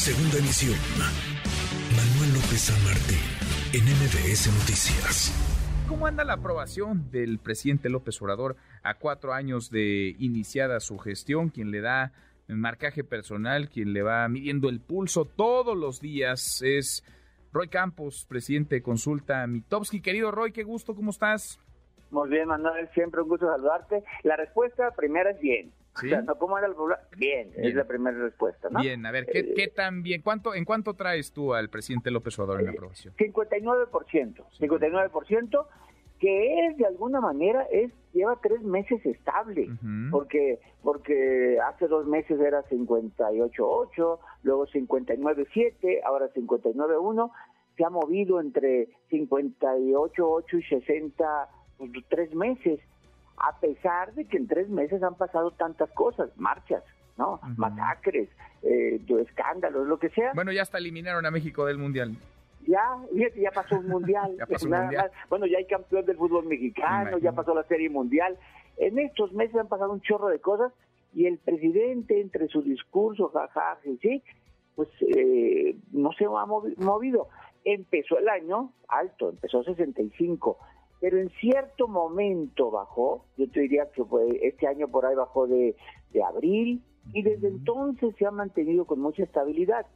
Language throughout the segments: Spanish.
Segunda emisión. Manuel López San Martín, en MBS Noticias. ¿Cómo anda la aprobación del presidente López Obrador a cuatro años de iniciada su gestión? Quien le da marcaje personal, quien le va midiendo el pulso todos los días es Roy Campos, presidente de Consulta Mitowski. Querido Roy, qué gusto, ¿cómo estás? Muy bien, Manuel, siempre un gusto saludarte. La respuesta primera es bien. O sea, ¿no? ¿Cómo era el? Bien, es la primera respuesta, ¿no? Bien, a ver, ¿qué, eh, ¿qué tan bien? ¿Cuánto, ¿En cuánto traes tú al presidente López Obrador en la aprobación? 59%, 59%, que es de alguna manera, es lleva tres meses estable, porque porque hace dos meses era 58.8, luego 59.7, ahora 59.1, se ha movido entre 58.8 y 60 pues, tres meses, a pesar de que en tres meses han pasado tantas cosas, marchas, ¿no? Masacres, eh, escándalos, lo que sea. Bueno, ya hasta eliminaron a México del Mundial. Ya, ya pasó un mundial. ya pasó un mundial. Bueno, ya hay campeón del fútbol mexicano, ya pasó la serie mundial. En estos meses han pasado un chorro de cosas y el presidente, entre su discurso, jajaja, sí, pues eh, no se ha movido. Empezó el año alto, empezó 65 pero en cierto momento bajó, yo te diría que fue este año por ahí bajó de, abril y desde entonces se ha mantenido con mucha estabilidad.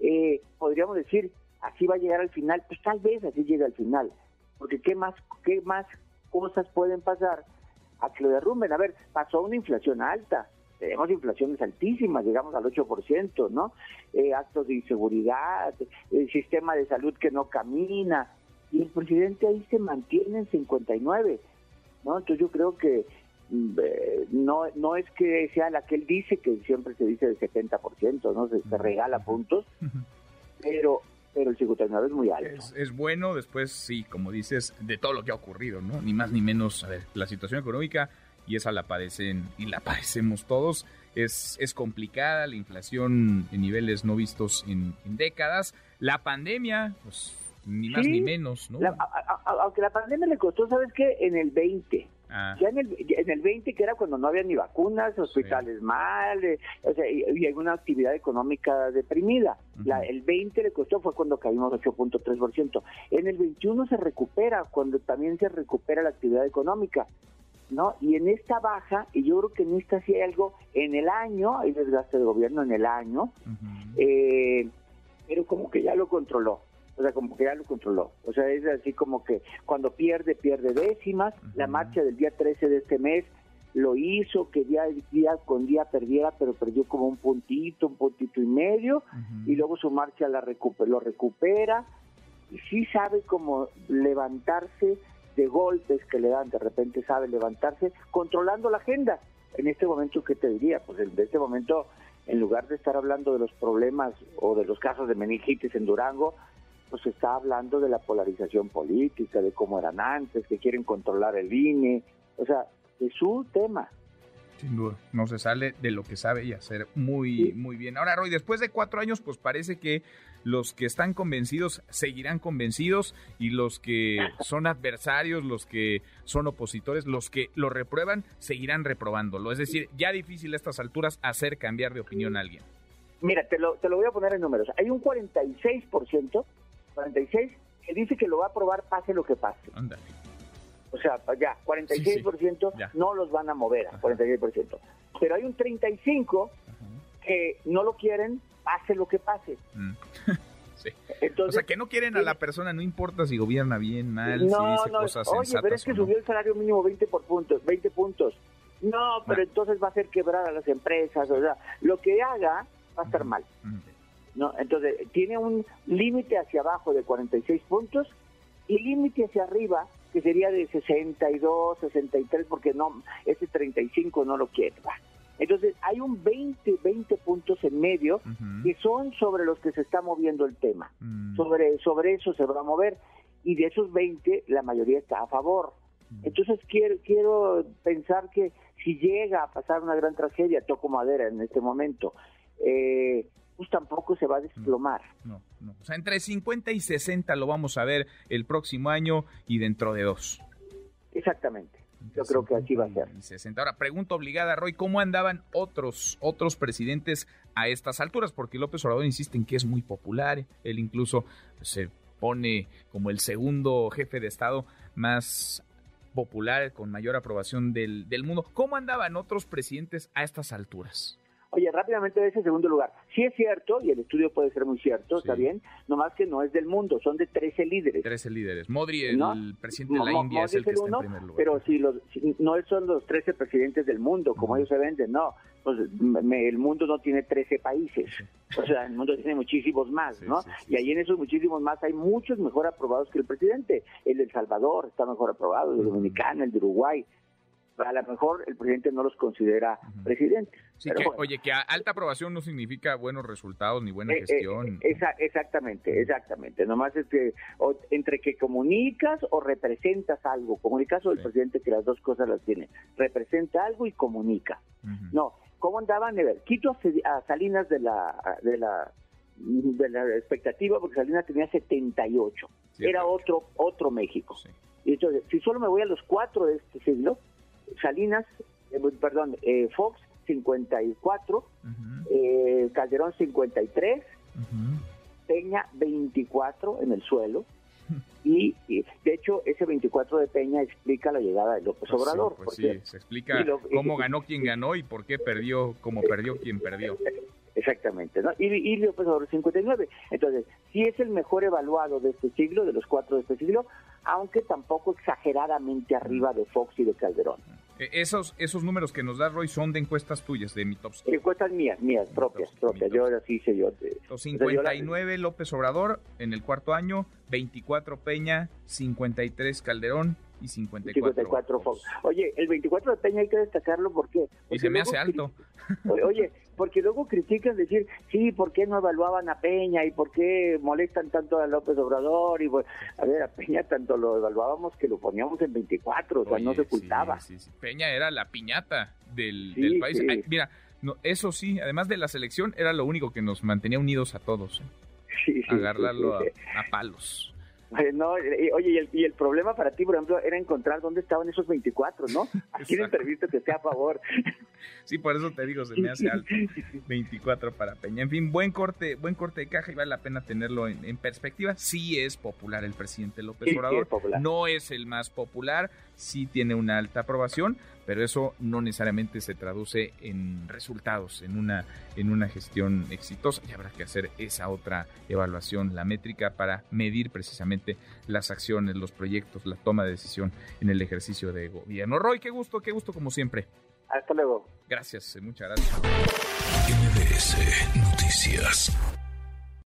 Eh, podríamos decir, así va a llegar al final, pues tal vez así llegue al final, porque qué más, qué más cosas pueden pasar a que lo derrumben. A ver, pasó una inflación alta, tenemos inflaciones altísimas, llegamos al 8%, ¿no? Eh, actos de inseguridad, el sistema de salud que no camina, y el presidente ahí se mantiene en 59, ¿no? Entonces yo creo que mm, eh, no no es que sea la que él dice, que siempre se dice del 70%, ¿no? Se, regala puntos, pero pero el 59 es muy alto. Es, bueno, después sí, como dices, de todo lo que ha ocurrido, ¿no? Ni más ni menos, a ver, la situación económica, y esa la padecen y la padecemos todos, es, es complicada, la inflación en niveles no vistos en, en décadas, la pandemia, pues ni más ni menos, ¿no? aunque la pandemia le costó, ¿sabes qué? En el 20. Ah. Ya en el, en el 20, que era cuando no había ni vacunas, hospitales mal, eh, o sea, y, alguna actividad económica deprimida. la, el 20 le costó, fue cuando caímos 8.3%. En el 21 se recupera, cuando también se recupera la actividad económica. ¿no? Y en esta baja, y yo creo que en esta sí hay algo, en el año, hay desgaste del gobierno en el año, eh, pero como que ya lo controló o sea, como que ya lo controló. O sea, es así como que cuando pierde, pierde décimas. La marcha del día 13 de este mes lo hizo, que día, día con día perdiera, pero perdió como un puntito, un puntito y medio, y luego su marcha la lo recupera, y sí sabe cómo levantarse de golpes que le dan, de repente sabe levantarse, controlando la agenda. En este momento, ¿qué te diría? Pues en este momento, en lugar de estar hablando de los problemas o de los casos de meningitis en Durango, pues está hablando de la polarización política, de cómo eran antes, que quieren controlar el INE, o sea, de su tema. Sin duda, no se sale de lo que sabe y hacer muy, muy bien. Ahora, Roy, después de cuatro años, pues parece que los que están convencidos seguirán convencidos y los que son adversarios, los que son opositores, los que lo reprueban, seguirán reprobándolo. Es decir, ya difícil a estas alturas hacer cambiar de opinión a alguien. Mira, te lo, te lo voy a poner en números. Hay un 46% 46, que dice que lo va a aprobar pase lo que pase. O sea, ya, 46% no los van a mover, 46%. Pero hay un 35% que no lo quieren, pase lo que pase. Mm. o sea, que no quieren a la persona, no importa si gobierna bien, mal, si dice cosas Oye, pero es que subió el salario mínimo 20 por puntos, 20 puntos. No, pero entonces va a hacer quebrar a las empresas, o sea, lo que haga va a estar mal. ¿No? Entonces, tiene un límite hacia abajo de 46 puntos y límite hacia arriba que sería de 62, 63, porque no, ese 35 no lo quiere. Entonces, hay un 20, 20 puntos en medio que son sobre los que se está moviendo el tema. Mm. Sobre, sobre eso se va a mover y de esos 20 la mayoría está a favor. Mm. Entonces, quiero, quiero pensar que si llega a pasar una gran tragedia, toco madera en este momento, eh, pues tampoco se va a desplomar. No, no. O sea, entre 50 y 60 lo vamos a ver el próximo año y dentro de dos. Exactamente. Yo creo que así va a ser. 60. Ahora, pregunta obligada, Roy, ¿cómo andaban otros, otros presidentes a estas alturas? Porque López Obrador insiste en que es muy popular, él incluso se pone como el segundo jefe de Estado más popular, con mayor aprobación del, del mundo. ¿Cómo andaban otros presidentes a estas alturas? Oye, rápidamente de ese segundo lugar. Sí es cierto, y el estudio puede ser muy cierto, está bien, nomás que no es del mundo, son de 13 líderes. 13 líderes. Modri, el presidente de la India, es el que está en primer lugar. Pero si, los, no son los 13 presidentes del mundo, como ellos se venden, no. Pues el mundo no tiene 13 países. O sea, el mundo tiene muchísimos más, ¿no? y ahí en esos muchísimos más hay muchos mejor aprobados que el presidente. El de El Salvador está mejor aprobado, el de Dominicana, el de Uruguay a lo mejor el presidente no los considera presidentes. Oye, que alta aprobación no significa buenos resultados ni buena eh, eh, gestión. exactamente, exactamente. Nomás es que entre que comunicas o representas algo, como en el caso del presidente que las dos cosas las tiene, representa algo y comunica. No, ¿cómo andaban? A ver, quito a Salinas de la, de la de la expectativa porque Salinas tenía 78. Era otro otro México. Y entonces, si solo me voy a los cuatro de este siglo, Salinas, eh, perdón, eh, Fox 54, eh, Calderón 53, Peña 24 en el suelo. Y, de hecho ese 24 de Peña explica la llegada de López pues Obrador. Pues sí, se explica cómo ganó quien ganó y por qué perdió como perdió quien perdió. Exactamente, ¿no? Y, y López Obrador 59. Entonces, sí es el mejor evaluado de este siglo, de los cuatro de este siglo, aunque tampoco exageradamente arriba de Fox y de Calderón. Eh, esos, esos números que nos da Roy son de encuestas tuyas, de mi top Encuestas mías, mías, propias, propias. Yo así hice yo. 59 López Obrador en el cuarto año, 24 Peña, 53 Calderón y 54, 54 Fox. Oye, el 24 de Peña hay que destacarlo porque... y se me hace alto. Oye, porque luego critican decir, sí, ¿por qué no evaluaban a Peña y por qué molestan tanto a López Obrador? Y pues, a ver, a Peña tanto lo evaluábamos que lo poníamos en 24, o sea, no se ocultaba. Peña era la piñata del, país. mira, no, eso sí, además de la selección, era lo único que nos mantenía unidos a todos. ¿eh? Agarrarlo a palos. No, oye, y el, problema para ti, por ejemplo, era encontrar dónde estaban esos 24, ¿no? Aquí en previsto que sea a favor. Sí, por eso te digo, se me hace alto. 24 para Peña. En fin, buen corte, buen corte de caja y vale la pena tenerlo en, perspectiva. Sí es popular el presidente López Obrador. no es el más popular, sí tiene una alta aprobación, pero eso no necesariamente se traduce en resultados, en una, en una gestión exitosa. Y habrá que hacer esa otra evaluación, la métrica, para medir precisamente las acciones, los proyectos, la toma de decisión en el ejercicio de gobierno. Roy, qué gusto, qué gusto como siempre. Hasta luego. Gracias, muchas gracias. MBS Noticias.